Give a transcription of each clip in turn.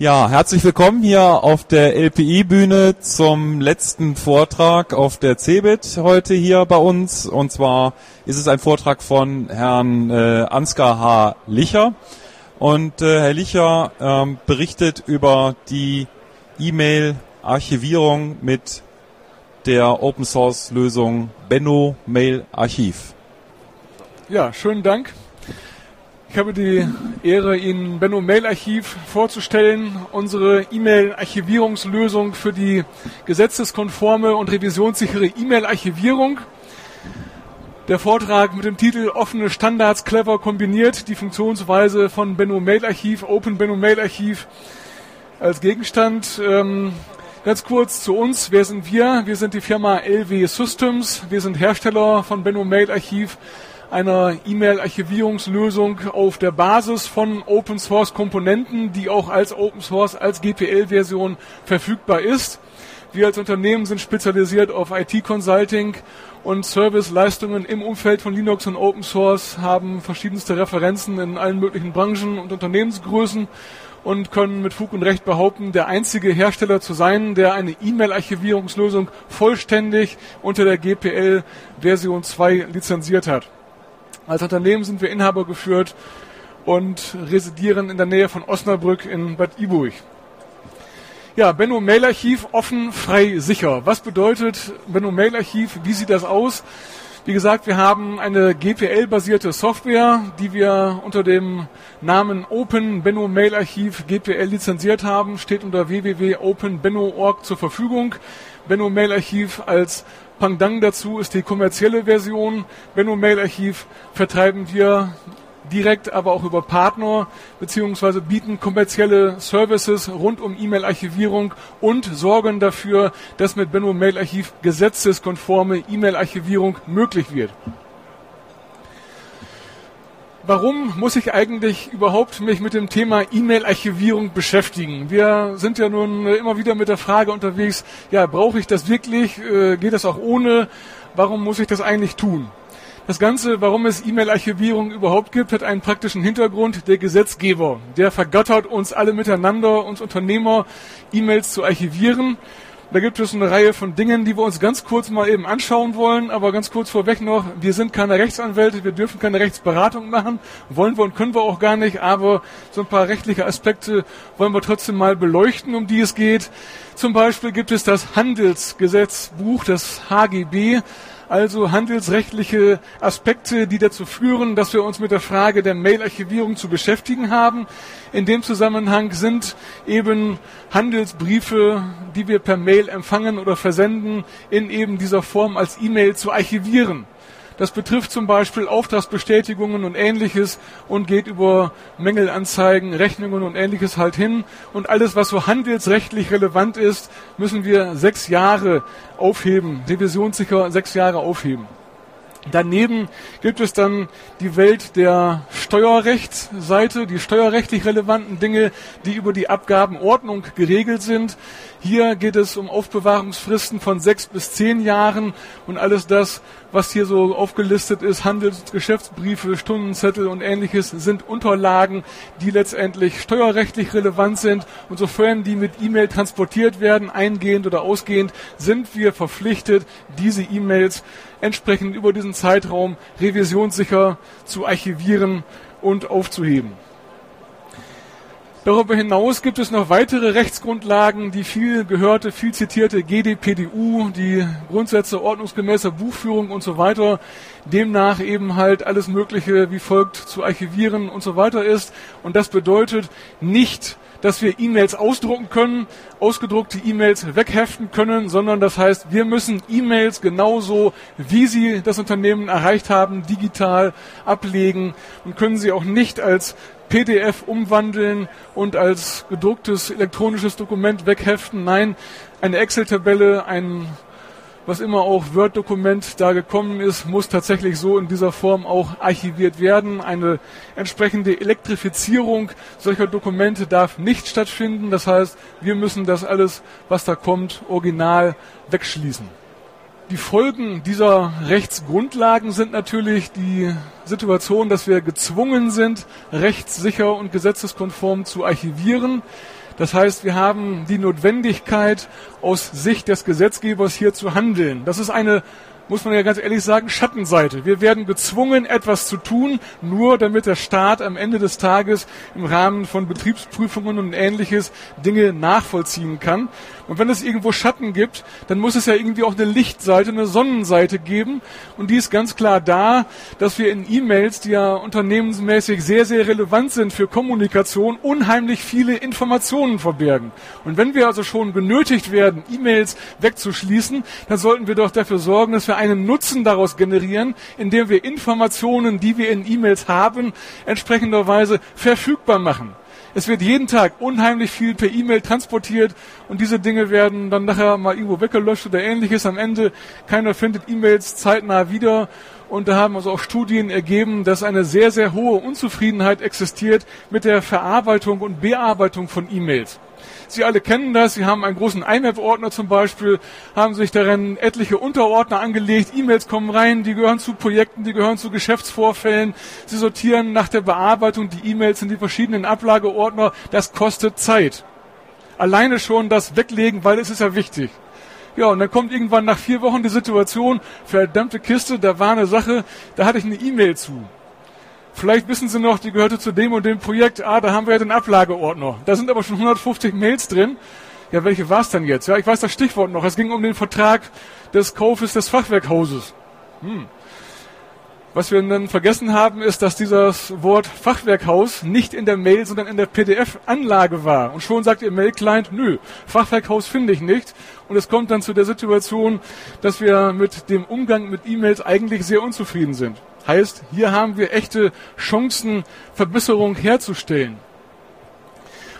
Ja, herzlich willkommen hier auf der LPI-Bühne zum letzten Vortrag auf der CeBIT heute hier bei uns. Und zwar ist es ein Vortrag von Herrn äh, Ansgar H. Licher. Und äh, Herr Licher ähm, berichtet über die E-Mail-Archivierung mit der Open-Source-Lösung Benno Mail Archiv. Ja, schönen Dank. Ich habe die Ehre, Ihnen Benno Mail Archiv vorzustellen, unsere E-Mail-Archivierungslösung für die gesetzeskonforme und revisionssichere E-Mail-Archivierung. Der Vortrag mit dem Titel Offene Standards clever kombiniert, die Funktionsweise von Benno Mail Archiv, Open Benno Mail Archiv als Gegenstand. Ähm, ganz kurz zu uns. Wer sind wir? Wir sind die Firma LW Systems. Wir sind Hersteller von Benno Mail Archiv einer E-Mail-Archivierungslösung auf der Basis von Open Source Komponenten, die auch als Open Source, als GPL-Version verfügbar ist. Wir als Unternehmen sind spezialisiert auf IT-Consulting und Serviceleistungen im Umfeld von Linux und Open Source, haben verschiedenste Referenzen in allen möglichen Branchen und Unternehmensgrößen und können mit Fug und Recht behaupten, der einzige Hersteller zu sein, der eine E-Mail-Archivierungslösung vollständig unter der GPL Version 2 lizenziert hat. Als Unternehmen sind wir Inhaber geführt und residieren in der Nähe von Osnabrück in Bad Iburg. Ja, Benno Mail Archiv offen, frei, sicher. Was bedeutet Benno Mail Archiv? Wie sieht das aus? Wie gesagt, wir haben eine GPL-basierte Software, die wir unter dem Namen Open Benno Mail Archiv GPL lizenziert haben, steht unter www.openbenno.org zur Verfügung. Benno Mail Archiv als Pendant dazu ist die kommerzielle Version. Benno Mail Archiv vertreiben wir direkt, aber auch über Partner, beziehungsweise bieten kommerzielle Services rund um E-Mail-Archivierung und sorgen dafür, dass mit Benno Mail Archiv gesetzeskonforme E-Mail-Archivierung möglich wird warum muss ich eigentlich überhaupt mich mit dem Thema E-Mail-Archivierung beschäftigen? Wir sind ja nun immer wieder mit der Frage unterwegs, ja, brauche ich das wirklich? Äh, geht das auch ohne? Warum muss ich das eigentlich tun? Das Ganze, warum es E-Mail-Archivierung überhaupt gibt, hat einen praktischen Hintergrund. Der Gesetzgeber, der vergattert uns alle miteinander, uns Unternehmer, E-Mails zu archivieren. Da gibt es eine Reihe von Dingen, die wir uns ganz kurz mal eben anschauen wollen. Aber ganz kurz vorweg noch, wir sind keine Rechtsanwälte, wir dürfen keine Rechtsberatung machen. Wollen wir und können wir auch gar nicht. Aber so ein paar rechtliche Aspekte wollen wir trotzdem mal beleuchten, um die es geht. Zum Beispiel gibt es das Handelsgesetzbuch, das HGB also handelsrechtliche Aspekte, die dazu führen, dass wir uns mit der Frage der Mail-Archivierung zu beschäftigen haben. In dem Zusammenhang sind eben Handelsbriefe, die wir per Mail empfangen oder versenden, in eben dieser Form als E-Mail zu archivieren. Das betrifft zum Beispiel Auftragsbestätigungen und ähnliches und geht über Mängelanzeigen, Rechnungen und ähnliches halt hin. Und alles, was so handelsrechtlich relevant ist, müssen wir sechs Jahre aufheben, revisionssicher sechs Jahre aufheben. Daneben gibt es dann die Welt der Steuerrechtsseite, die steuerrechtlich relevanten Dinge, die über die Abgabenordnung geregelt sind. Hier geht es um Aufbewahrungsfristen von sechs bis zehn Jahren und alles das, was hier so aufgelistet ist, Handels- Geschäftsbriefe, Stundenzettel und ähnliches, sind Unterlagen, die letztendlich steuerrechtlich relevant sind. Und sofern die mit E-Mail transportiert werden, eingehend oder ausgehend, sind wir verpflichtet, diese E-Mails entsprechend über diesen Zeitraum revisionssicher zu archivieren und aufzuheben. Darüber hinaus gibt es noch weitere Rechtsgrundlagen, die viel gehörte, viel zitierte GDPDU, die Grundsätze ordnungsgemäßer Buchführung und so weiter, demnach eben halt alles Mögliche wie folgt zu archivieren und so weiter ist. Und das bedeutet nicht, dass wir E-Mails ausdrucken können, ausgedruckte E-Mails wegheften können, sondern das heißt, wir müssen E-Mails genauso, wie sie das Unternehmen erreicht haben, digital ablegen und können sie auch nicht als PDF umwandeln und als gedrucktes elektronisches Dokument wegheften. Nein, eine Excel-Tabelle, ein was immer auch Word-Dokument da gekommen ist, muss tatsächlich so in dieser Form auch archiviert werden. Eine entsprechende Elektrifizierung solcher Dokumente darf nicht stattfinden. Das heißt, wir müssen das alles, was da kommt, original wegschließen. Die Folgen dieser Rechtsgrundlagen sind natürlich die Situation, dass wir gezwungen sind, rechtssicher und gesetzeskonform zu archivieren. Das heißt, wir haben die Notwendigkeit, aus Sicht des Gesetzgebers hier zu handeln. Das ist eine muss man ja ganz ehrlich sagen, Schattenseite. Wir werden gezwungen, etwas zu tun, nur damit der Staat am Ende des Tages im Rahmen von Betriebsprüfungen und ähnliches Dinge nachvollziehen kann. Und wenn es irgendwo Schatten gibt, dann muss es ja irgendwie auch eine Lichtseite, eine Sonnenseite geben. Und die ist ganz klar da, dass wir in E-Mails, die ja unternehmensmäßig sehr, sehr relevant sind für Kommunikation, unheimlich viele Informationen verbergen. Und wenn wir also schon genötigt werden, E-Mails wegzuschließen, dann sollten wir doch dafür sorgen, dass wir einen Nutzen daraus generieren, indem wir Informationen, die wir in E-Mails haben, entsprechenderweise verfügbar machen. Es wird jeden Tag unheimlich viel per E-Mail transportiert und diese Dinge werden dann nachher mal irgendwo weggelöscht oder ähnliches. Am Ende keiner findet E-Mails zeitnah wieder. Und da haben also auch Studien ergeben, dass eine sehr, sehr hohe Unzufriedenheit existiert mit der Verarbeitung und Bearbeitung von E-Mails. Sie alle kennen das. Sie haben einen großen IMAP-Ordner zum Beispiel, haben sich darin etliche Unterordner angelegt. E-Mails kommen rein, die gehören zu Projekten, die gehören zu Geschäftsvorfällen. Sie sortieren nach der Bearbeitung die E-Mails in die verschiedenen Ablageordner. Das kostet Zeit. Alleine schon das Weglegen, weil es ist ja wichtig. Ja, und dann kommt irgendwann nach vier Wochen die Situation, verdammte Kiste, da war eine Sache, da hatte ich eine E-Mail zu. Vielleicht wissen Sie noch, die gehörte zu dem und dem Projekt. Ah, da haben wir ja den Ablageordner. Da sind aber schon 150 Mails drin. Ja, welche war es denn jetzt? Ja, ich weiß das Stichwort noch. Es ging um den Vertrag des Kaufes des Fachwerkhauses. Hm. Was wir dann vergessen haben, ist, dass dieses Wort Fachwerkhaus nicht in der Mail, sondern in der PDF-Anlage war. Und schon sagt Ihr Mail-Client, nö, Fachwerkhaus finde ich nicht. Und es kommt dann zu der Situation, dass wir mit dem Umgang mit E-Mails eigentlich sehr unzufrieden sind. Heißt, hier haben wir echte Chancen, Verbesserung herzustellen.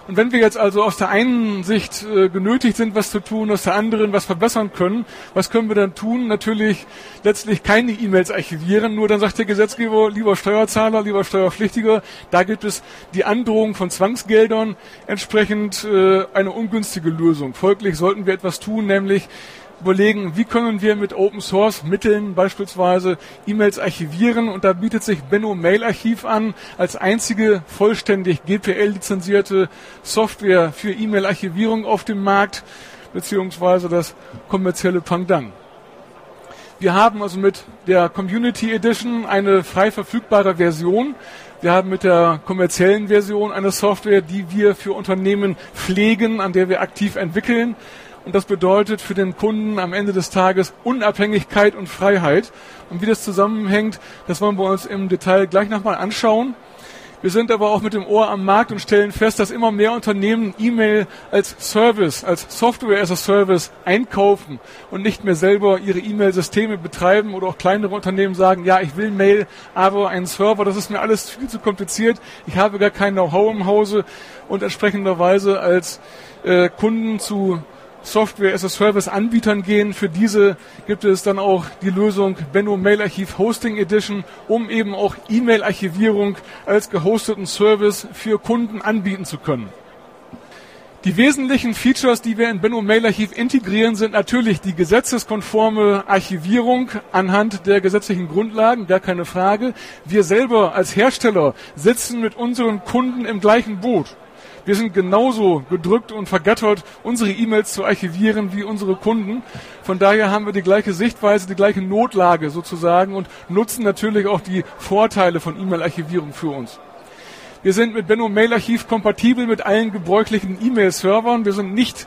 Und wenn wir jetzt also aus der einen Sicht äh, genötigt sind, was zu tun, aus der anderen was verbessern können, was können wir dann tun? Natürlich letztlich keine E-Mails archivieren, nur dann sagt der Gesetzgeber, lieber Steuerzahler, lieber Steuerpflichtiger, da gibt es die Androhung von Zwangsgeldern, entsprechend äh, eine ungünstige Lösung. Folglich sollten wir etwas tun, nämlich überlegen, wie können wir mit Open Source Mitteln beispielsweise E-Mails archivieren und da bietet sich Benno Mail Archiv an als einzige vollständig GPL lizenzierte Software für E-Mail Archivierung auf dem Markt beziehungsweise das kommerzielle Pendant. Wir haben also mit der Community Edition eine frei verfügbare Version. Wir haben mit der kommerziellen Version eine Software, die wir für Unternehmen pflegen, an der wir aktiv entwickeln. Und das bedeutet für den Kunden am Ende des Tages Unabhängigkeit und Freiheit. Und wie das zusammenhängt, das wollen wir uns im Detail gleich nochmal anschauen. Wir sind aber auch mit dem Ohr am Markt und stellen fest, dass immer mehr Unternehmen E-Mail als Service, als Software as a Service einkaufen und nicht mehr selber ihre E-Mail-Systeme betreiben oder auch kleinere Unternehmen sagen, ja, ich will Mail, aber einen Server, das ist mir alles viel zu kompliziert. Ich habe gar kein Know-how im Hause und entsprechenderweise als äh, Kunden zu Software as a Service Anbietern gehen. Für diese gibt es dann auch die Lösung Benno Mail Archiv Hosting Edition, um eben auch E-Mail Archivierung als gehosteten Service für Kunden anbieten zu können. Die wesentlichen Features, die wir in Benno Mail Archiv integrieren, sind natürlich die gesetzeskonforme Archivierung anhand der gesetzlichen Grundlagen, gar keine Frage. Wir selber als Hersteller sitzen mit unseren Kunden im gleichen Boot. Wir sind genauso gedrückt und vergattert, unsere E-Mails zu archivieren wie unsere Kunden. Von daher haben wir die gleiche Sichtweise, die gleiche Notlage sozusagen und nutzen natürlich auch die Vorteile von E-Mail-Archivierung für uns. Wir sind mit Benno Mail Archiv kompatibel mit allen gebräuchlichen E-Mail-Servern. Wir sind nicht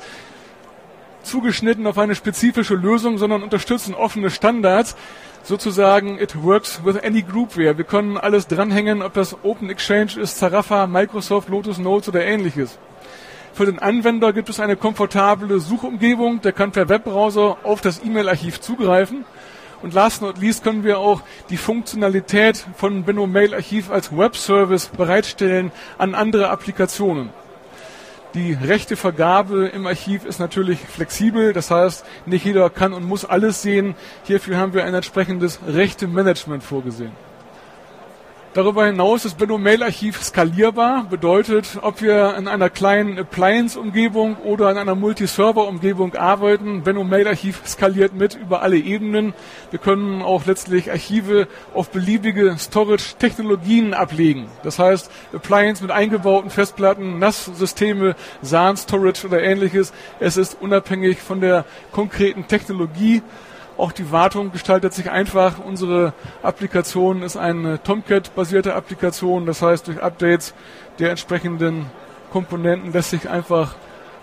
zugeschnitten auf eine spezifische Lösung, sondern unterstützen offene Standards sozusagen it works with any groupware. Wir können alles dranhängen, ob das Open Exchange ist, Zarafa, Microsoft, Lotus Notes oder ähnliches. Für den Anwender gibt es eine komfortable Suchumgebung, der kann per Webbrowser auf das E-Mail-Archiv zugreifen. Und last not least können wir auch die Funktionalität von Benno Mail Archiv als Webservice bereitstellen an andere Applikationen. Die Rechtevergabe im Archiv ist natürlich flexibel, das heißt, nicht jeder kann und muss alles sehen. Hierfür haben wir ein entsprechendes Rechtemanagement vorgesehen. Darüber hinaus ist Benno Mail Archiv skalierbar, bedeutet, ob wir in einer kleinen Appliance-Umgebung oder in einer Multi-Server-Umgebung arbeiten, Benno Mail Archiv skaliert mit über alle Ebenen. Wir können auch letztlich Archive auf beliebige Storage-Technologien ablegen. Das heißt, Appliance mit eingebauten Festplatten, NAS-Systeme, SAN-Storage oder ähnliches. Es ist unabhängig von der konkreten Technologie auch die Wartung gestaltet sich einfach. Unsere Applikation ist eine Tomcat-basierte Applikation. Das heißt, durch Updates der entsprechenden Komponenten lässt sich einfach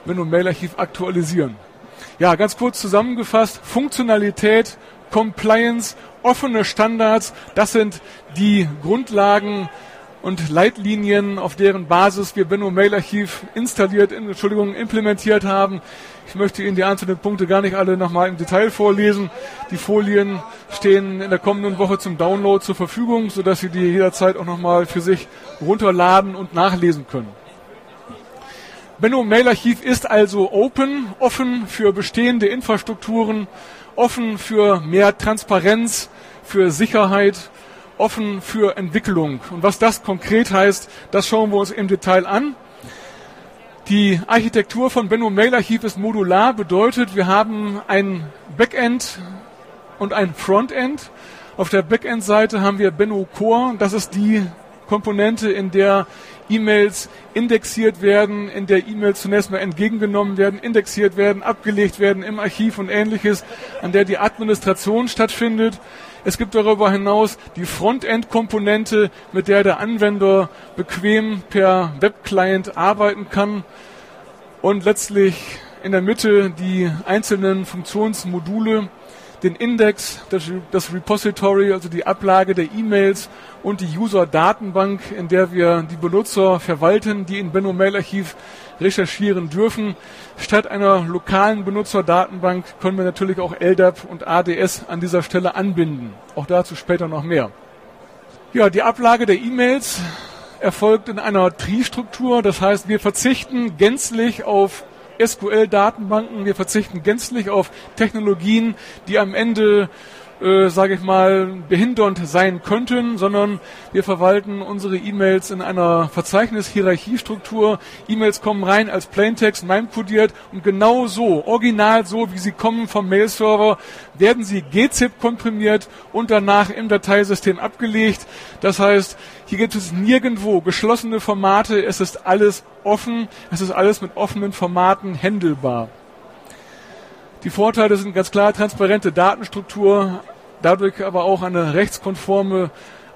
Windows Mail Archiv aktualisieren. Ja, ganz kurz zusammengefasst. Funktionalität, Compliance, offene Standards, das sind die Grundlagen und Leitlinien, auf deren Basis wir Benno Mail Archiv installiert, Entschuldigung, implementiert haben. Ich möchte Ihnen die einzelnen Punkte gar nicht alle nochmal im Detail vorlesen. Die Folien stehen in der kommenden Woche zum Download zur Verfügung, sodass Sie die jederzeit auch nochmal für sich runterladen und nachlesen können. Benno Mail Archiv ist also open, offen für bestehende Infrastrukturen, offen für mehr Transparenz, für Sicherheit, offen für Entwicklung. Und was das konkret heißt, das schauen wir uns im Detail an. Die Architektur von Benno Mail Archiv ist modular, bedeutet, wir haben ein Backend und ein Frontend. Auf der Backend-Seite haben wir Benno Core, das ist die Komponente, in der E-Mails indexiert werden, in der E-Mails zunächst mal entgegengenommen werden, indexiert werden, abgelegt werden im Archiv und ähnliches, an der die Administration stattfindet. Es gibt darüber hinaus die Frontend-Komponente, mit der der Anwender bequem per Webclient arbeiten kann. Und letztlich in der Mitte die einzelnen Funktionsmodule, den Index, das, Repository, also die Ablage der E-Mails und die User-Datenbank, in der wir die Benutzer verwalten, die in Benno Mail Archiv recherchieren dürfen. Statt einer lokalen Benutzerdatenbank können wir natürlich auch LDAP und ADS an dieser Stelle anbinden. Auch dazu später noch mehr. Ja, die Ablage der E-Mails erfolgt in einer Tree-Struktur. Das heißt, wir verzichten gänzlich auf SQL-Datenbanken. Wir verzichten gänzlich auf Technologien, die am Ende äh, sage ich mal, behindernd sein könnten, sondern wir verwalten unsere E-Mails in einer Verzeichnis-Hierarchiestruktur. E-Mails kommen rein als Plaintext, MIME-codiert und genau so, original so, wie sie kommen vom Mail-Server, werden sie gzip komprimiert und danach im Dateisystem abgelegt. Das heißt, hier gibt es nirgendwo geschlossene Formate, es ist alles offen, es ist alles mit offenen Formaten händelbar. Die Vorteile sind ganz klar transparente Datenstruktur, dadurch aber auch eine rechtskonforme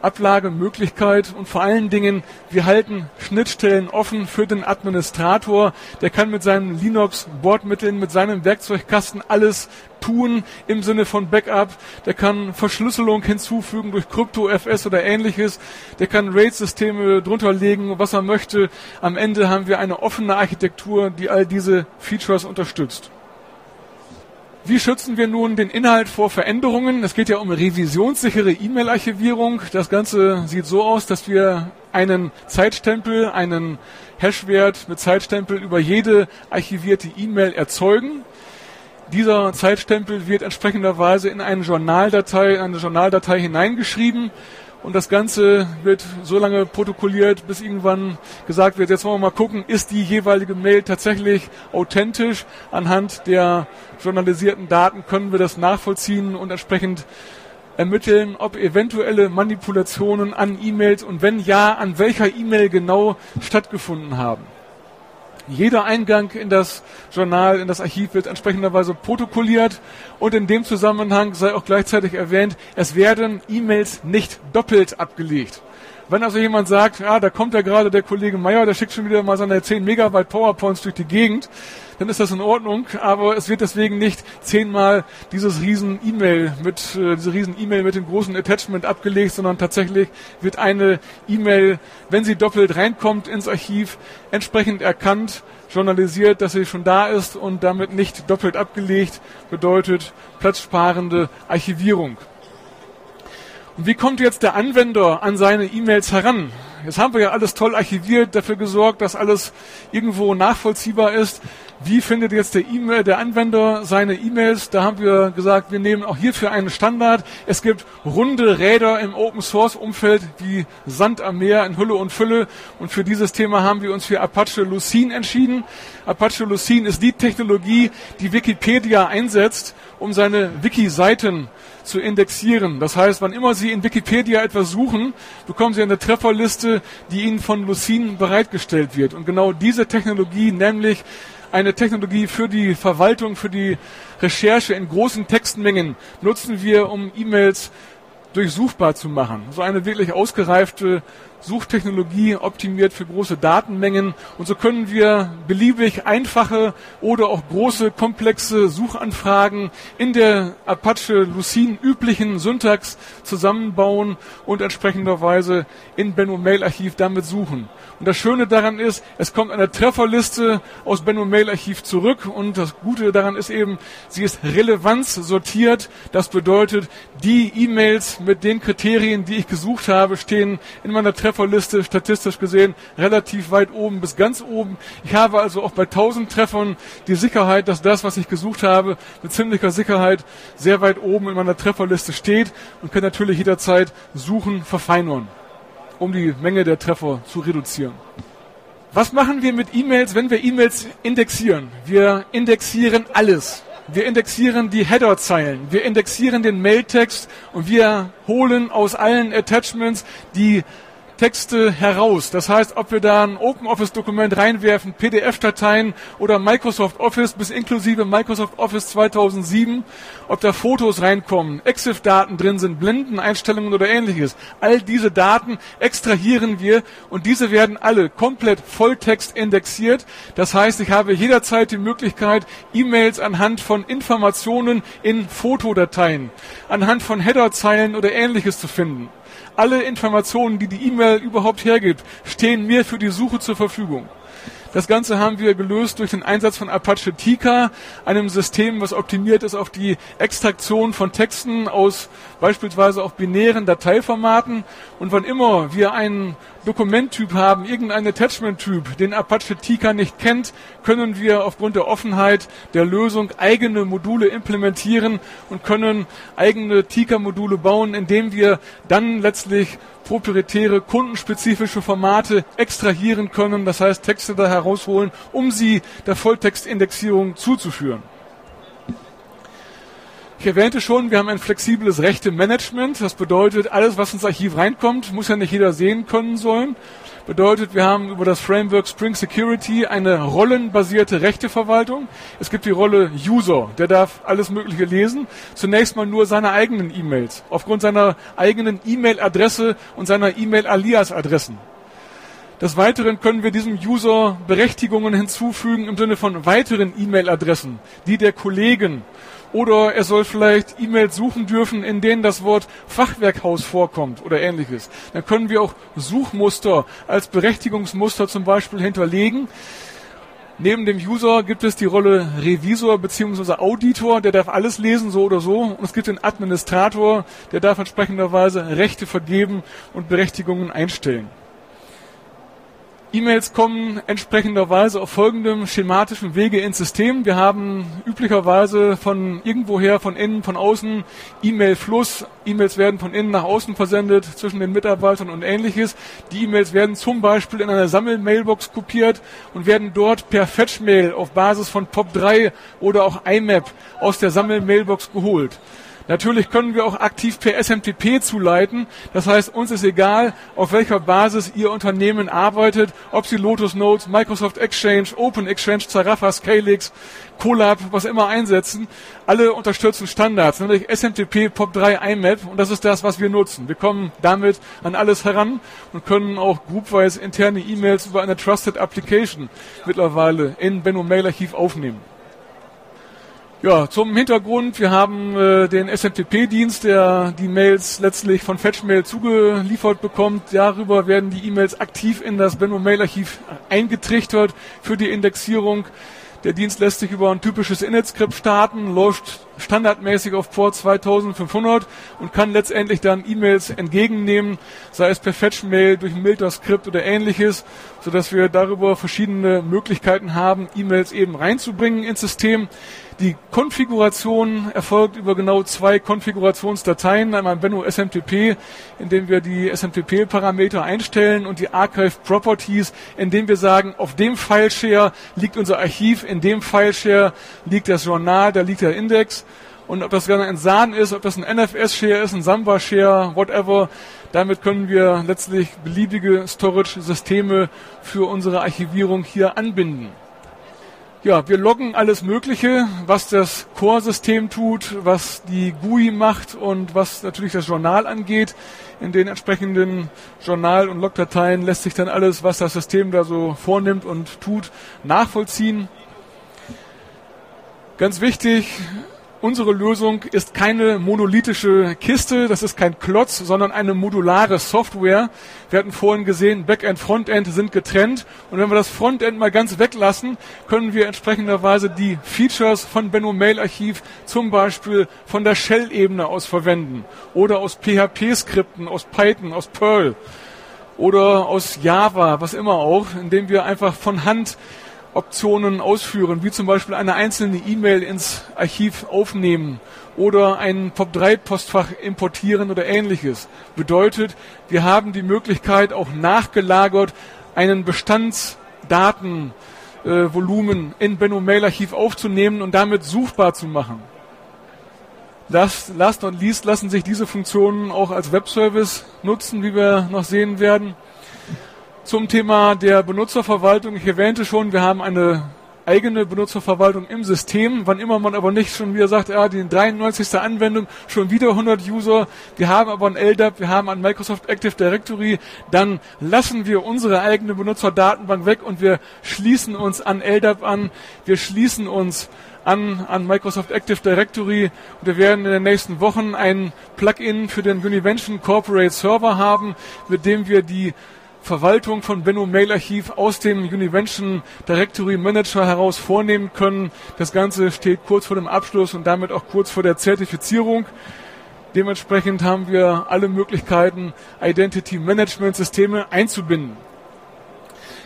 Ablagemöglichkeit und vor allen Dingen, wir halten Schnittstellen offen für den Administrator. Der kann mit seinen Linux-Bordmitteln, mit seinem Werkzeugkasten alles tun im Sinne von Backup. Der kann Verschlüsselung hinzufügen durch Krypto-FS oder ähnliches. Der kann RAID-Systeme drunter legen, was er möchte. Am Ende haben wir eine offene Architektur, die all diese Features unterstützt. Wie schützen wir nun den Inhalt vor Veränderungen? Es geht ja um revisionssichere E-Mail-Archivierung. Das Ganze sieht so aus, dass wir einen Zeitstempel, einen Hashwert mit Zeitstempel über jede archivierte E-Mail erzeugen. Dieser Zeitstempel wird entsprechenderweise in eine Journaldatei, eine Journaldatei hineingeschrieben und das Ganze wird so lange protokolliert, bis irgendwann gesagt wird, jetzt wollen wir mal gucken, ist die jeweilige Mail tatsächlich authentisch. Anhand der journalisierten Daten können wir das nachvollziehen und entsprechend ermitteln, ob eventuelle Manipulationen an E-Mails und wenn ja, an welcher E-Mail genau stattgefunden haben. Jeder Eingang in das Journal, in das Archiv wird entsprechenderweise protokolliert und in dem Zusammenhang sei auch gleichzeitig erwähnt, es werden E-Mails nicht doppelt abgelegt. Wenn also jemand sagt, ja, da kommt ja gerade der Kollege Meier, der schickt schon wieder mal seine 10 Megabyte PowerPoints durch die Gegend, dann ist das in Ordnung, aber es wird deswegen nicht zehnmal dieses riesen E-Mail mit, äh, diese riesen E-Mail mit dem großen Attachment abgelegt, sondern tatsächlich wird eine E-Mail, wenn sie doppelt reinkommt ins Archiv, entsprechend erkannt, journalisiert, dass sie schon da ist und damit nicht doppelt abgelegt, bedeutet platzsparende Archivierung. Wie kommt jetzt der Anwender an seine E-Mails heran? Jetzt haben wir ja alles toll archiviert, dafür gesorgt, dass alles irgendwo nachvollziehbar ist. Wie findet jetzt der E-Mail, der Anwender seine E-Mails? Da haben wir gesagt, wir nehmen auch hierfür einen Standard. Es gibt runde Räder im Open Source Umfeld wie Sand am Meer in Hülle und Fülle. Und für dieses Thema haben wir uns für Apache Lucene entschieden. Apache Lucene ist die Technologie, die Wikipedia einsetzt, um seine Wiki-Seiten zu indexieren. Das heißt, wann immer Sie in Wikipedia etwas suchen, bekommen Sie eine Trefferliste, die Ihnen von Lucene bereitgestellt wird. Und genau diese Technologie, nämlich eine Technologie für die Verwaltung, für die Recherche in großen Textmengen nutzen wir, um E-Mails durchsuchbar zu machen. So eine wirklich ausgereifte Suchtechnologie optimiert für große Datenmengen und so können wir beliebig einfache oder auch große komplexe Suchanfragen in der Apache Lucene üblichen Syntax zusammenbauen und entsprechenderweise in Benno Mail Archiv damit suchen. Und das Schöne daran ist, es kommt eine Trefferliste aus Benno Mail Archiv zurück und das Gute daran ist eben, sie ist relevanzsortiert. Das bedeutet, die E-Mails mit den Kriterien, die ich gesucht habe, stehen in meiner Trefferliste statistisch gesehen relativ weit oben bis ganz oben. Ich habe also auch bei 1000 Treffern die Sicherheit, dass das, was ich gesucht habe, mit ziemlicher Sicherheit sehr weit oben in meiner Trefferliste steht und kann natürlich jederzeit suchen, verfeinern um die Menge der Treffer zu reduzieren. Was machen wir mit E-Mails, wenn wir E-Mails indexieren? Wir indexieren alles. Wir indexieren die Header-Zeilen, wir indexieren den Mailtext und wir holen aus allen Attachments die Texte heraus. Das heißt, ob wir da ein OpenOffice-Dokument reinwerfen, PDF-Dateien oder Microsoft Office bis inklusive Microsoft Office 2007, ob da Fotos reinkommen, EXIF-Daten drin sind, Blendeneinstellungen oder ähnliches. All diese Daten extrahieren wir und diese werden alle komplett Volltext indexiert. Das heißt, ich habe jederzeit die Möglichkeit, E-Mails anhand von Informationen in Fotodateien, anhand von Header-Zeilen oder ähnliches zu finden. Alle Informationen, die die E-Mail überhaupt hergibt, stehen mir für die Suche zur Verfügung. Das Ganze haben wir gelöst durch den Einsatz von Apache Tika, einem System, was optimiert ist auf die Extraktion von Texten aus beispielsweise auch binären Dateiformaten. Und wann immer wir einen Dokumenttyp haben, irgendeinen Attachment-Typ, den Apache Tika nicht kennt, können wir aufgrund der Offenheit der Lösung eigene Module implementieren und können eigene Tika-Module bauen, indem wir dann letztlich proprietäre, kundenspezifische Formate extrahieren können, das heißt Texte da herausholen, um sie der Volltextindexierung zuzuführen. Ich erwähnte schon, wir haben ein flexibles Rechte-Management. Das bedeutet, alles, was ins Archiv reinkommt, muss ja nicht jeder sehen können sollen. Bedeutet, wir haben über das Framework Spring Security eine rollenbasierte Rechteverwaltung. Es gibt die Rolle User, der darf alles Mögliche lesen. Zunächst mal nur seine eigenen E-Mails, aufgrund seiner eigenen E-Mail-Adresse und seiner E-Mail-Alias-Adressen. Des Weiteren können wir diesem User Berechtigungen hinzufügen im Sinne von weiteren E-Mail-Adressen, die der Kollegen oder er soll vielleicht E-Mails suchen dürfen, in denen das Wort Fachwerkhaus vorkommt oder ähnliches. Dann können wir auch Suchmuster als Berechtigungsmuster zum Beispiel hinterlegen. Neben dem User gibt es die Rolle Revisor bzw. Auditor, der darf alles lesen, so oder so. Und es gibt den Administrator, der darf entsprechenderweise Rechte vergeben und Berechtigungen einstellen. E-Mails kommen entsprechenderweise auf folgendem schematischen Wege ins System. Wir haben üblicherweise von irgendwoher, von innen, von außen E-Mail-Fluss. E-Mails werden von innen nach außen versendet zwischen den Mitarbeitern und ähnliches. Die E-Mails werden zum Beispiel in einer Sammel-Mailbox kopiert und werden dort per Fetch-Mail auf Basis von POP3 oder auch IMAP aus der Sammel-Mailbox geholt. Natürlich können wir auch aktiv per SMTP zuleiten. Das heißt, uns ist egal, auf welcher Basis Ihr Unternehmen arbeitet, ob Sie Lotus Notes, Microsoft Exchange, Open Exchange, Zarafa, Scalix, Colab, was immer einsetzen. Alle unterstützen Standards, nämlich SMTP, POP3, IMAP und das ist das, was wir nutzen. Wir kommen damit an alles heran und können auch groupwise interne E-Mails über eine Trusted Application mittlerweile in Benno Mail Archiv aufnehmen. Ja, zum Hintergrund, wir haben äh, den SMTP-Dienst, der die Mails letztlich von Fetchmail zugeliefert bekommt. Darüber werden die E-Mails aktiv in das Benno Mail Archiv eingetrichtert für die Indexierung. Der Dienst lässt sich über ein typisches Init-Skript starten, läuft standardmäßig auf Port 2500 und kann letztendlich dann E-Mails entgegennehmen, sei es per Fetch-Mail, durch ein Milter-Skript oder ähnliches, sodass wir darüber verschiedene Möglichkeiten haben, E-Mails eben reinzubringen ins System. Die Konfiguration erfolgt über genau zwei Konfigurationsdateien, einmal Benno SMTP, in dem wir die SMTP-Parameter einstellen und die Archive Properties, in dem wir sagen, auf dem Fileshare liegt unser Archiv, in dem Fileshare liegt das Journal, da liegt der Index. Und ob das gerne ein SAN ist, ob das ein NFS-Share ist, ein Samba-Share, whatever, damit können wir letztlich beliebige Storage-Systeme für unsere Archivierung hier anbinden. Ja, wir loggen alles Mögliche, was das Core-System tut, was die GUI macht und was natürlich das Journal angeht. In den entsprechenden Journal- und Logdateien lässt sich dann alles, was das System da so vornimmt und tut, nachvollziehen. Ganz wichtig, unsere Lösung ist keine monolithische Kiste, das ist kein Klotz, sondern eine modulare Software. Wir hatten vorhin gesehen, Backend, Frontend sind getrennt. Und wenn wir das Frontend mal ganz weglassen, können wir entsprechenderweise die Features von Benno Mail Archiv zum Beispiel von der Shell-Ebene aus verwenden oder aus PHP-Skripten, aus Python, aus Perl oder aus Java, was immer auch, indem wir einfach von Hand Optionen ausführen, wie zum Beispiel eine einzelne E-Mail ins Archiv aufnehmen oder ein POP3-Postfach importieren oder ähnliches. Bedeutet, wir haben die Möglichkeit, auch nachgelagert einen Bestandsdatenvolumen äh, in Benno Mail Archiv aufzunehmen und damit suchbar zu machen. Last, last not least lassen sich diese Funktionen auch als Webservice nutzen, wie wir noch sehen werden. Zum Thema der Benutzerverwaltung. Ich erwähnte schon, wir haben eine eigene Benutzerverwaltung im System. Wann immer man aber nicht schon wieder sagt, ja, die 93. Anwendung, schon wieder 100 User, wir haben aber ein LDAP, wir haben ein Microsoft Active Directory, dann lassen wir unsere eigene Benutzerdatenbank weg und wir schließen uns an LDAP an, wir schließen uns an, an Microsoft Active Directory und wir werden in den nächsten Wochen ein Plugin für den Univention Corporate Server haben, mit dem wir die Verwaltung von Benno Mail Archiv aus dem Univention Directory Manager heraus vornehmen können. Das Ganze steht kurz vor dem Abschluss und damit auch kurz vor der Zertifizierung. Dementsprechend haben wir alle Möglichkeiten, Identity Management Systeme einzubinden.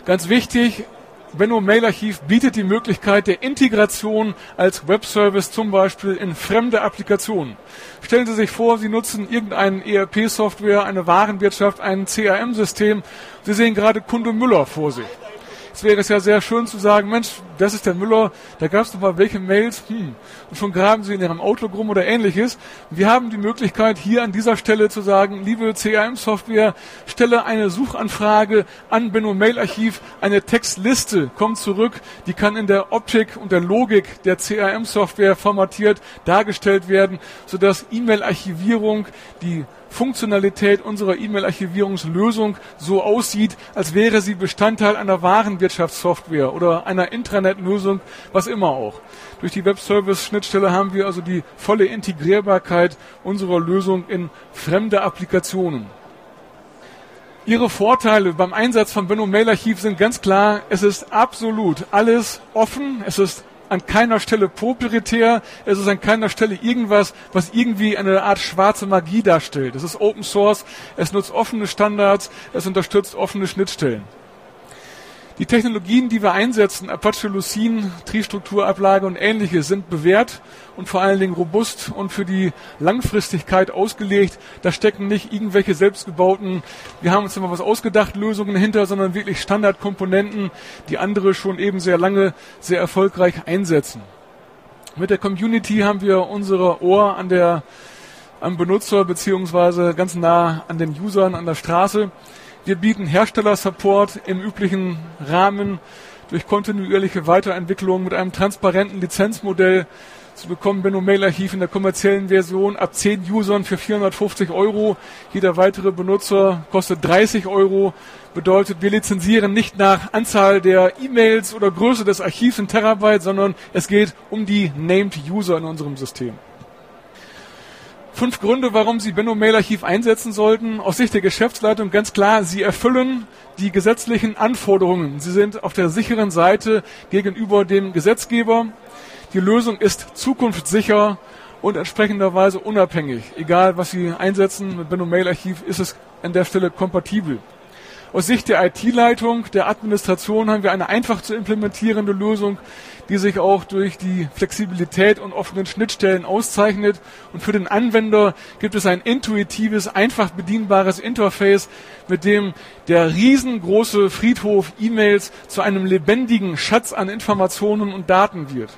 Ganz wichtig, Benno Mail Archiv bietet die Möglichkeit der Integration als Webservice zum Beispiel in fremde Applikationen. Stellen Sie sich vor, Sie nutzen irgendeine ERP-Software, eine Warenwirtschaft, ein CRM-System. Sie sehen gerade Kunde Müller vor sich. Es wäre es ja sehr schön zu sagen, Mensch, das ist der Müller, da gab es noch mal welche Mails, hm, und schon graben Sie in Ihrem Outlook rum oder ähnliches. Wir haben die Möglichkeit, hier an dieser Stelle zu sagen, liebe CRM-Software, stelle eine Suchanfrage an Benno Mail Archiv, eine Textliste kommt zurück, die kann in der Optik und der Logik der CRM-Software formatiert dargestellt werden, sodass E-Mail-Archivierung die Funktionalität unserer E-Mail-Archivierungslösung so aussieht, als wäre sie Bestandteil einer Warenwirtschaftssoftware oder einer Intranet-Lösung, was immer auch. Durch die Web-Service-Schnittstelle haben wir also die volle Integrierbarkeit unserer Lösung in fremde Applikationen. Ihre Vorteile beim Einsatz von Benno Mail Archiv sind ganz klar, es ist absolut alles offen, es ist an keiner Stelle proprietär, es ist an keiner Stelle irgendwas, was irgendwie eine Art schwarze Magie darstellt. Es ist Open Source, es nutzt offene Standards, es unterstützt offene Schnittstellen. Die Technologien, die wir einsetzen, Apache Lucene, Tristrukturablage und ähnliches, sind bewährt und vor allen Dingen robust und für die Langfristigkeit ausgelegt. Da stecken nicht irgendwelche selbstgebauten, wir haben uns immer was ausgedacht, Lösungen hinter, sondern wirklich Standardkomponenten, die andere schon eben sehr lange, sehr erfolgreich einsetzen. Mit der Community haben wir unsere Ohr an der, am Benutzer beziehungsweise ganz nah an den Usern an der Straße. Wir bieten Herstellersupport im üblichen Rahmen durch kontinuierliche Weiterentwicklung mit einem transparenten Lizenzmodell zu bekommen Benno Mail Archiv in der kommerziellen Version ab 10 Usern für 450 Euro. Jeder weitere Benutzer kostet 30 Euro. Bedeutet, wir lizenzieren nicht nach Anzahl der E-Mails oder Größe des Archivs in Terabyte, sondern es geht um die Named User in unserem System. Fünf Gründe, warum Sie Benno Mail Archiv einsetzen sollten. Aus Sicht der Geschäftsleitung ganz klar, Sie erfüllen die gesetzlichen Anforderungen. Sie sind auf der sicheren Seite gegenüber dem Gesetzgeber. Die Lösung ist zukunftssicher und entsprechenderweise unabhängig. Egal, was Sie einsetzen mit Benno Mail Archiv, ist es an der Stelle kompatibel. Aus Sicht der IT-Leitung, der Administration haben wir eine einfach zu implementierende Lösung, die sich auch durch die Flexibilität und offenen Schnittstellen auszeichnet. Und für den Anwender gibt es ein intuitives, einfach bedienbares Interface, mit dem der riesengroße Friedhof E-Mails zu einem lebendigen Schatz an Informationen und Daten wird.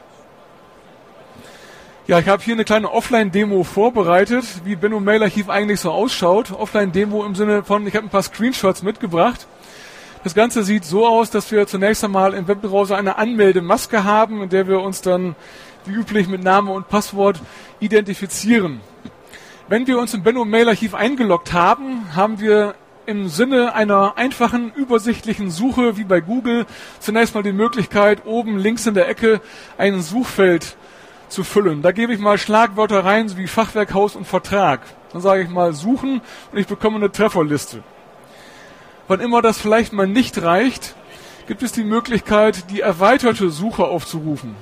Ja, ich habe hier eine kleine Offline-Demo vorbereitet, wie Benno Mail Archiv eigentlich so ausschaut. Offline-Demo im Sinne von, ich habe ein paar Screenshots mitgebracht. Das Ganze sieht so aus, dass wir zunächst einmal im Webbrowser eine Anmeldemaske haben, in der wir uns dann wie üblich mit Name und Passwort identifizieren. Wenn wir uns im Benno Mail Archiv eingeloggt haben, haben wir im Sinne einer einfachen, übersichtlichen Suche wie bei Google zunächst mal die Möglichkeit, oben links in der Ecke ein Suchfeld zu füllen. Da gebe ich mal Schlagwörter rein, wie Fachwerk, Haus und Vertrag. Dann sage ich mal suchen und ich bekomme eine Trefferliste. Wann immer das vielleicht mal nicht reicht, gibt es die Möglichkeit, die erweiterte Suche aufzurufen.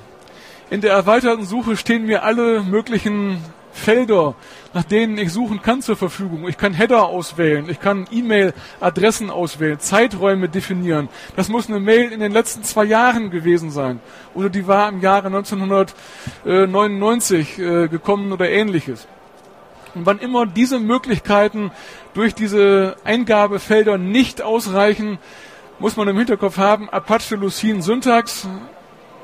In der erweiterten Suche stehen mir alle möglichen Felder, nach denen ich suchen kann zur Verfügung. Ich kann Header auswählen, ich kann E-Mail-Adressen auswählen, Zeiträume definieren. Das muss eine Mail in den letzten zwei Jahren gewesen sein. Oder die war im Jahre 1999 äh, gekommen oder ähnliches. Und wann immer diese Möglichkeiten durch diese Eingabefelder nicht ausreichen, muss man im Hinterkopf haben, Apache Lucene Syntax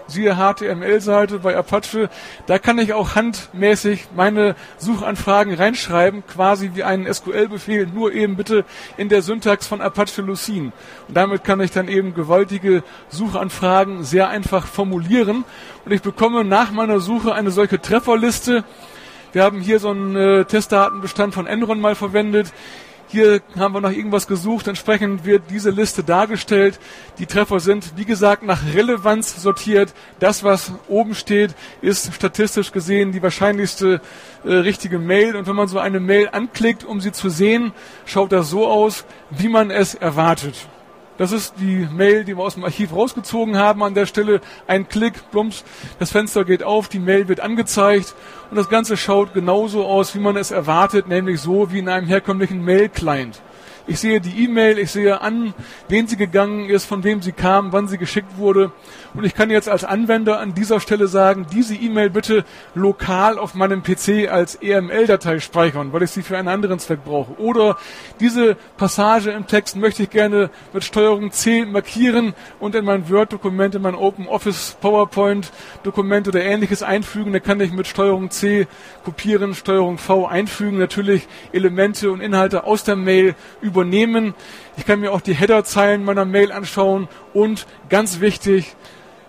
siehe HTML-Seite bei Apache, da kann ich auch handmäßig meine Suchanfragen reinschreiben, quasi wie einen SQL-Befehl, nur eben bitte in der Syntax von Apache Lucene. Und damit kann ich dann eben gewaltige Suchanfragen sehr einfach formulieren und ich bekomme nach meiner Suche eine solche Trefferliste. Wir haben hier so einen äh, Testdatenbestand von Enron mal verwendet. Hier haben wir nach irgendwas gesucht. Entsprechend wird diese Liste dargestellt. Die Treffer sind, wie gesagt, nach Relevanz sortiert. Das, was oben steht, ist statistisch gesehen die wahrscheinlichste äh, richtige Mail. Und wenn man so eine Mail anklickt, um sie zu sehen, schaut das so aus, wie man es erwartet. Das ist die Mail, die wir aus dem Archiv rausgezogen haben an der Stelle. Ein Klick, plumps, das Fenster geht auf, die Mail wird angezeigt und das Ganze schaut genauso aus, wie man es erwartet, nämlich so wie in einem herkömmlichen Mail-Client. Ich sehe die E-Mail, ich sehe an, wen sie gegangen ist, von wem sie kam, wann sie geschickt wurde. Und ich kann jetzt als Anwender an dieser Stelle sagen, diese E-Mail bitte lokal auf meinem PC als EML-Datei speichern, weil ich sie für einen anderen Zweck brauche. Oder diese Passage im Text möchte ich gerne mit Steuerung C markieren und in mein Word-Dokument, in mein Open Office PowerPoint-Dokument oder ähnliches einfügen. Da kann ich mit Steuerung C kopieren, Steuerung V einfügen, natürlich Elemente und Inhalte aus der Mail über übernehmen. Ich kann mir auch die Headerzeilen meiner Mail anschauen und ganz wichtig,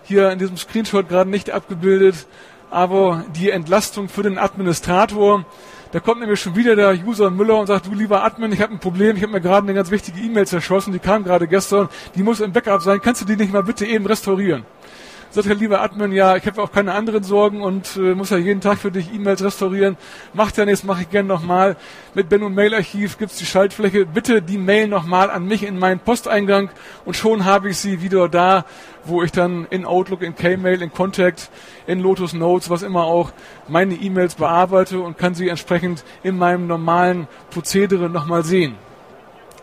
hier in diesem Screenshot gerade nicht abgebildet, aber die Entlastung für den Administrator. Da kommt nämlich schon wieder der User Müller und sagt, du lieber Admin, ich habe ein Problem, ich habe mir gerade eine ganz wichtige E-Mail zerschossen, die kam gerade gestern, die muss im Backup sein, kannst du die nicht mal bitte eben restaurieren? Sagt der liebe Admin, ja, ich habe auch keine anderen Sorgen und äh, muss ja jeden Tag für dich E-Mails restaurieren. Macht ja nichts, mache ich gern nochmal. Mit Benno Mail Archiv gibt's die Schaltfläche. Bitte die Mail nochmal an mich in meinen Posteingang und schon habe ich sie wieder da, wo ich dann in Outlook, in K-Mail, in Contact, in Lotus Notes, was immer auch, meine E-Mails bearbeite und kann sie entsprechend in meinem normalen Prozedere nochmal sehen.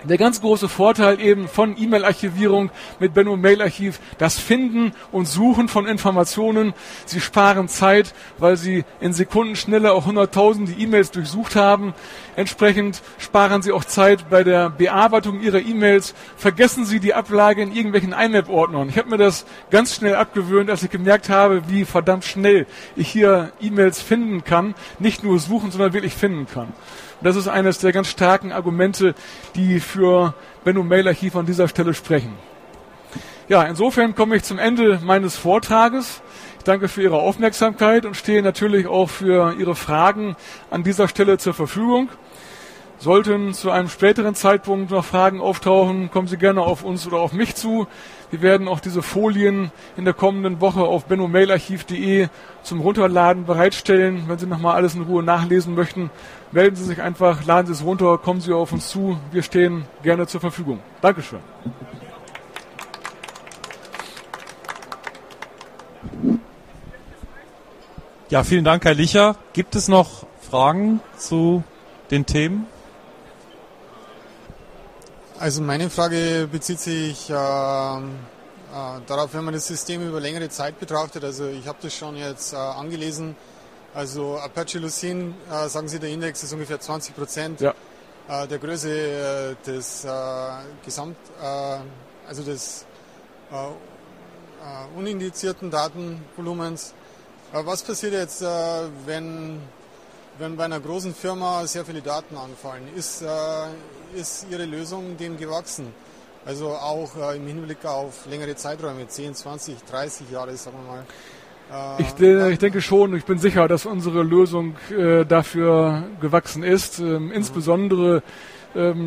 Der ganz große Vorteil eben von E-Mail-Archivierung mit Benno Mail-Archiv, das Finden und Suchen von Informationen. Sie sparen Zeit, weil Sie in Sekundenschnelle auch hunderttausende E-Mails durchsucht haben. Entsprechend sparen Sie auch Zeit bei der Bearbeitung Ihrer E-Mails. Vergessen Sie die Ablage in irgendwelchen IMAP-Ordnern. Ich habe mir das ganz schnell abgewöhnt, als ich gemerkt habe, wie verdammt schnell ich hier E-Mails finden kann. Nicht nur suchen, sondern wirklich finden kann. Das ist eines der ganz starken Argumente, die für Benno Mail Archiv an dieser Stelle sprechen. Ja, insofern komme ich zum Ende meines Vortrages. Ich danke für Ihre Aufmerksamkeit und stehe natürlich auch für Ihre Fragen an dieser Stelle zur Verfügung. Sollten zu einem späteren Zeitpunkt noch Fragen auftauchen, kommen Sie gerne auf uns oder auf mich zu. Wir werden auch diese Folien in der kommenden Woche auf bennomailarchiv.de zum Runterladen bereitstellen. Wenn Sie nochmal alles in Ruhe nachlesen möchten, melden Sie sich einfach, laden Sie es runter, kommen Sie auf uns zu. Wir stehen gerne zur Verfügung. Dankeschön. Ja, vielen Dank, Herr Licher. Gibt es noch Fragen zu den Themen? Also meine Frage bezieht sich äh, äh, darauf, wenn man das System über längere Zeit betrachtet. Also ich habe das schon jetzt äh, angelesen. Also Apache Lucene, äh, sagen Sie, der Index ist ungefähr 20 Prozent ja. Äh, der Größe äh, des Gesamt, also des unindizierten Datenvolumens. was passiert jetzt, wenn wenn bei einer großen Firma sehr viele Daten anfallen, ist, äh, ist Ihre Lösung dem gewachsen? Also auch äh, im Hinblick auf längere Zeiträume, 10, 20, 30 Jahre, sagen wir mal. Äh, ich, ich, denke schon, ich bin sicher, dass unsere Lösung äh, dafür gewachsen ist. Ähm, mhm. Insbesondere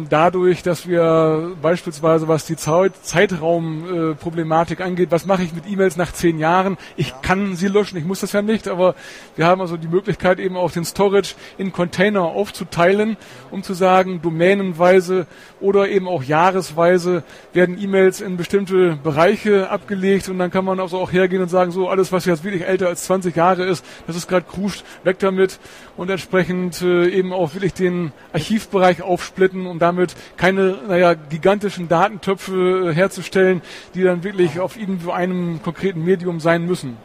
dadurch, dass wir beispielsweise, was die Zeitraumproblematik angeht, was mache ich mit E-Mails nach zehn Jahren? Ich kann sie löschen, ich muss das ja nicht, aber wir haben also die Möglichkeit eben auch den Storage in Container aufzuteilen, um zu sagen, domänenweise oder eben auch jahresweise werden E-Mails in bestimmte Bereiche abgelegt und dann kann man also auch hergehen und sagen, so alles, was jetzt wirklich älter als 20 Jahre ist, das ist gerade kruscht, weg damit und entsprechend äh, eben auch wirklich den Archivbereich aufsplitten, um damit keine, naja, gigantischen Datentöpfe herzustellen, die dann wirklich auf irgendwo einem konkreten Medium sein müssen.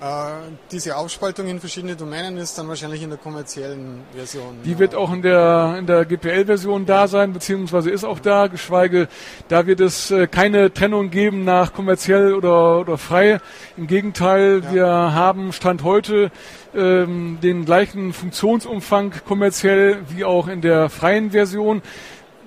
Äh, diese Aufspaltung in verschiedene Domänen ist dann wahrscheinlich in der kommerziellen Version. Die wird auch in der, in der GPL-Version da sein, beziehungsweise ist auch da, geschweige, da wird es äh, keine Trennung geben nach kommerziell oder, oder frei. Im Gegenteil, ja. wir haben Stand heute ähm, den gleichen Funktionsumfang kommerziell wie auch in der freien Version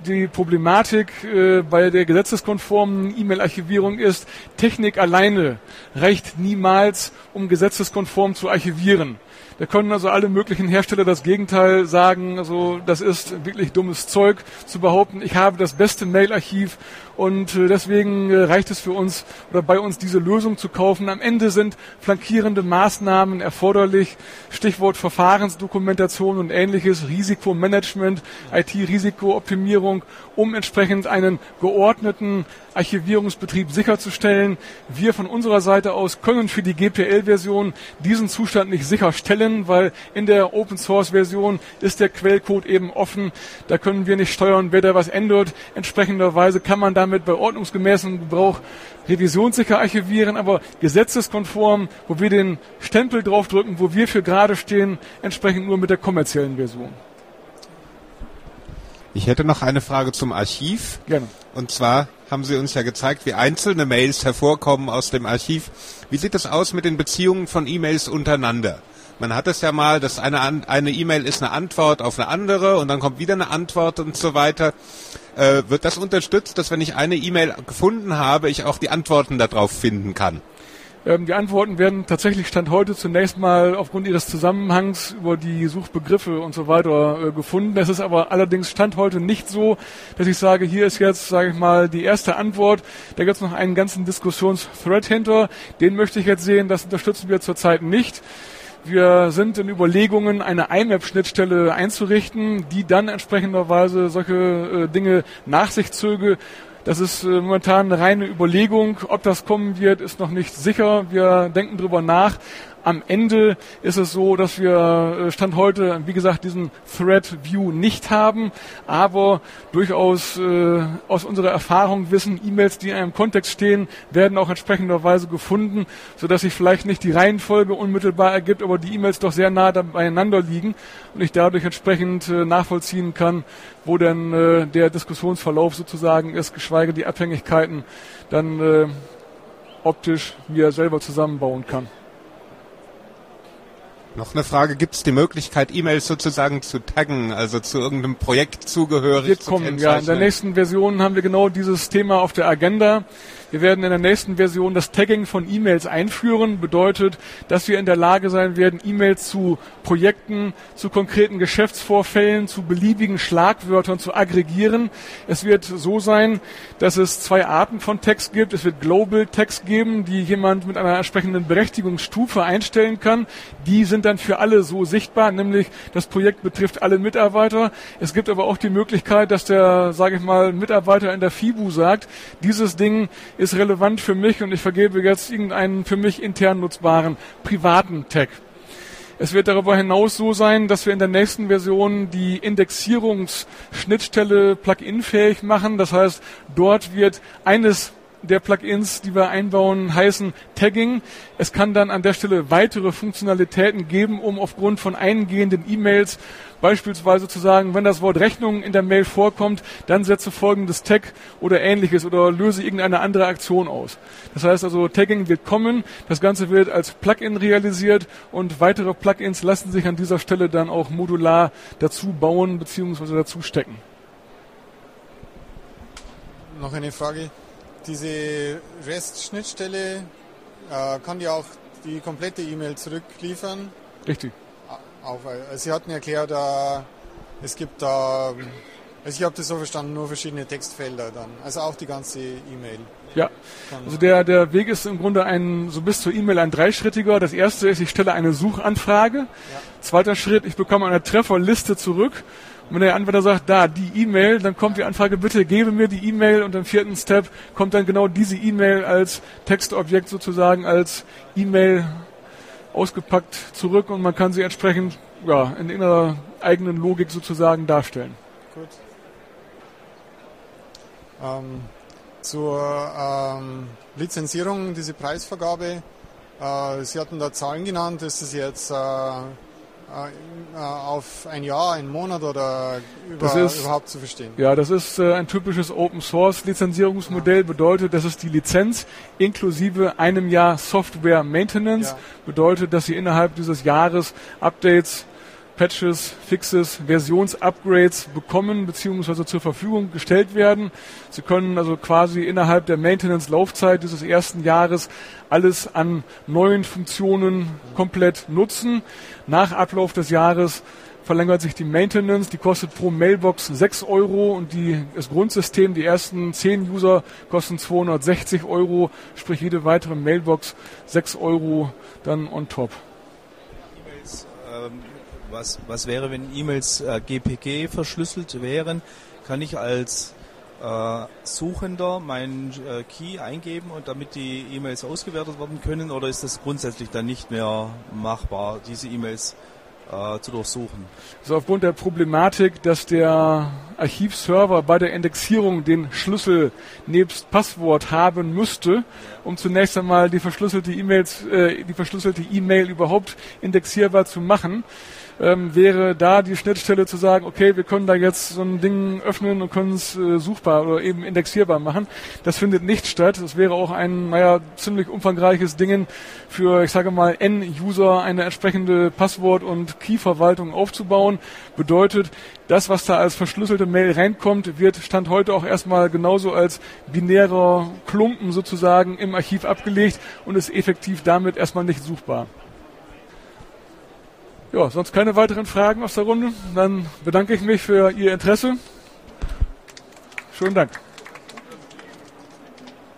die Problematik äh, bei der gesetzeskonformen E-Mail-Archivierung ist, Technik alleine reicht niemals, um gesetzeskonform zu archivieren. Da können also alle möglichen Hersteller das Gegenteil sagen. Also das ist wirklich dummes Zeug zu behaupten. Ich habe das beste Mail-Archiv und äh, deswegen äh, reicht es für uns oder bei uns diese Lösung zu kaufen. Am Ende sind flankierende Maßnahmen erforderlich. Stichwort Verfahrensdokumentation und ähnliches, Risikomanagement, IT-Risikooptimierung, um entsprechend einen geordneten Archivierungsbetrieb sicherzustellen. Wir von unserer Seite aus können für die GPL-Version diesen Zustand nicht sicherstellen, weil in der Open-Source-Version ist der Quellcode eben offen. Da können wir nicht steuern, wer da was ändert. Entsprechenderweise kann man damit bei ordnungsgemäßem Gebrauch revisionssicher archivieren, aber gesetzeskonform, wo wir den Stempel draufdrücken, wo wir für gerade stehen, entsprechend nur mit der kommerziellen Version. Ich hätte noch eine Frage zum Archiv. Gerne. Und zwar haben Sie uns ja gezeigt, wie einzelne Mails hervorkommen aus dem Archiv. Wie sieht es aus mit den Beziehungen von E-Mails untereinander? Man hat es ja mal, dass eine eine E-Mail ist eine Antwort auf eine andere und dann kommt wieder eine Antwort und so weiter. Äh, wird das unterstützt, dass wenn ich eine E-Mail gefunden habe, ich auch die Antworten darauf finden kann? Ähm, die Antworten werden tatsächlich Stand heute zunächst mal aufgrund ihres Zusammenhangs über die Suchbegriffe und so weiter äh, gefunden. Es ist aber allerdings Stand heute nicht so, dass ich sage, hier ist jetzt, sage ich mal, die erste Antwort. Da gibt es noch einen ganzen Diskussionsthread hinter. Den möchte ich jetzt sehen. Das unterstützen wir zurzeit nicht. Wir sind in Überlegungen, eine IMAP-Schnittstelle einzurichten, die dann entsprechenderweise solche äh, Dinge nach sich zöge das ist äh, momentan eine reine Überlegung. Ob das kommen wird, ist noch nicht sicher. Wir denken drüber nach. Am Ende ist es so, dass wir äh, Stand heute, wie gesagt, diesen Thread View nicht haben, aber durchaus äh, aus unserer Erfahrung wissen, E-Mails, die in einem Kontext stehen, werden auch entsprechenderweise gefunden, sodass sich vielleicht nicht die Reihenfolge unmittelbar ergibt, aber die E-Mails doch sehr nah beieinander liegen und ich dadurch entsprechend äh, nachvollziehen kann, wo denn äh, der Diskussionsverlauf sozusagen ist, geschweige die Abhängigkeiten dann äh, optisch mir selber zusammenbauen kann. Noch eine Frage, gibt es die Möglichkeit, E-Mails sozusagen zu taggen, also zu irgendeinem Projekt zugehörig Wird zu kommen, ja. In der nächsten Version haben wir genau dieses Thema auf der Agenda. Wir werden in der nächsten Version das Tagging von E-Mails einführen. Bedeutet, dass wir in der Lage sein werden, E-Mails zu Projekten, zu konkreten Geschäftsvorfällen, zu beliebigen Schlagwörtern zu aggregieren. Es wird so sein, dass es zwei Arten von Text gibt. Es wird Global Text geben, die jemand mit einer entsprechenden Berechtigungsstufe einstellen kann. Die sind dann für alle so sichtbar, nämlich das Projekt betrifft alle Mitarbeiter. Es gibt aber auch die Möglichkeit, dass der, sage ich mal, Mitarbeiter in der FIBU sagt, dieses Ding ist relevant für mich und ich vergebe jetzt irgendeinen für mich intern nutzbaren privaten Tag. Es wird darüber hinaus so sein, dass wir in der nächsten Version die Indexierungsschnittstelle plugin-fähig machen. Das heißt, dort wird eines der Plugins, die wir einbauen, heißen Tagging. Es kann dann an der Stelle weitere Funktionalitäten geben, um aufgrund von eingehenden E-Mails beispielsweise zu sagen, wenn das Wort Rechnung in der Mail vorkommt, dann setze folgendes Tag oder ähnliches oder löse irgendeine andere Aktion aus. Das heißt also, Tagging wird kommen, das Ganze wird als Plugin realisiert und weitere Plugins lassen sich an dieser Stelle dann auch modular dazu bauen bzw. dazu stecken. Noch eine Frage diese REST-Schnittstelle äh, kann die auch die komplette E-Mail zurückliefern. Richtig. Auch, also Sie hatten erklärt, äh, es gibt da, also ich habe das so verstanden, nur verschiedene Textfelder dann. Also auch die ganze E-Mail. Ja, also der, der Weg ist im Grunde ein, so bis zur E-Mail ein dreischrittiger. Das erste ist, ich stelle eine Suchanfrage. Ja. Zweiter Schritt, ich bekomme eine Trefferliste zurück wenn der Anwender sagt, da, die E-Mail, dann kommt die Anfrage, bitte gebe mir die E-Mail und im vierten Step kommt dann genau diese E-Mail als Textobjekt sozusagen, als E-Mail ausgepackt zurück und man kann sie entsprechend ja, in ihrer eigenen Logik sozusagen darstellen. Gut. Ähm, zur ähm, Lizenzierung, diese Preisvergabe, äh, Sie hatten da Zahlen genannt, ist es jetzt äh, auf ein Jahr, einen Monat oder über, ist, überhaupt zu verstehen? Ja, das ist äh, ein typisches Open Source Lizenzierungsmodell. Ja. Bedeutet, das ist die Lizenz inklusive einem Jahr Software Maintenance. Ja. Bedeutet, dass Sie innerhalb dieses Jahres Updates Patches, Fixes, Versionsupgrades bekommen bzw. zur Verfügung gestellt werden. Sie können also quasi innerhalb der Maintenance-Laufzeit dieses ersten Jahres alles an neuen Funktionen komplett nutzen. Nach Ablauf des Jahres verlängert sich die Maintenance, die kostet pro Mailbox 6 Euro und die, das Grundsystem, die ersten 10 User kosten 260 Euro, sprich jede weitere Mailbox 6 Euro dann on top. Ähm, was, was wäre, wenn E-Mails äh, GPG verschlüsselt wären? Kann ich als äh, Suchender meinen äh, Key eingeben und damit die E-Mails ausgewertet werden können oder ist das grundsätzlich dann nicht mehr machbar, diese E-Mails äh, zu durchsuchen? Also aufgrund der Problematik, dass der Archivserver bei der Indexierung den Schlüssel nebst Passwort haben müsste, um zunächst einmal die verschlüsselte E-Mails, äh, die verschlüsselte E-Mail überhaupt indexierbar zu machen, ähm, wäre da die Schnittstelle zu sagen, okay, wir können da jetzt so ein Ding öffnen und können es äh, suchbar oder eben indexierbar machen. Das findet nicht statt. Das wäre auch ein, naja, ziemlich umfangreiches Ding für, ich sage mal, N-User eine entsprechende Passwort- und Key-Verwaltung aufzubauen. Bedeutet, das, was da als verschlüsselte Mail reinkommt, wird Stand heute auch erstmal genauso als binärer Klumpen sozusagen im Archiv abgelegt und ist effektiv damit erstmal nicht suchbar. Ja, sonst keine weiteren Fragen aus der Runde. Dann bedanke ich mich für Ihr Interesse. Schönen Dank.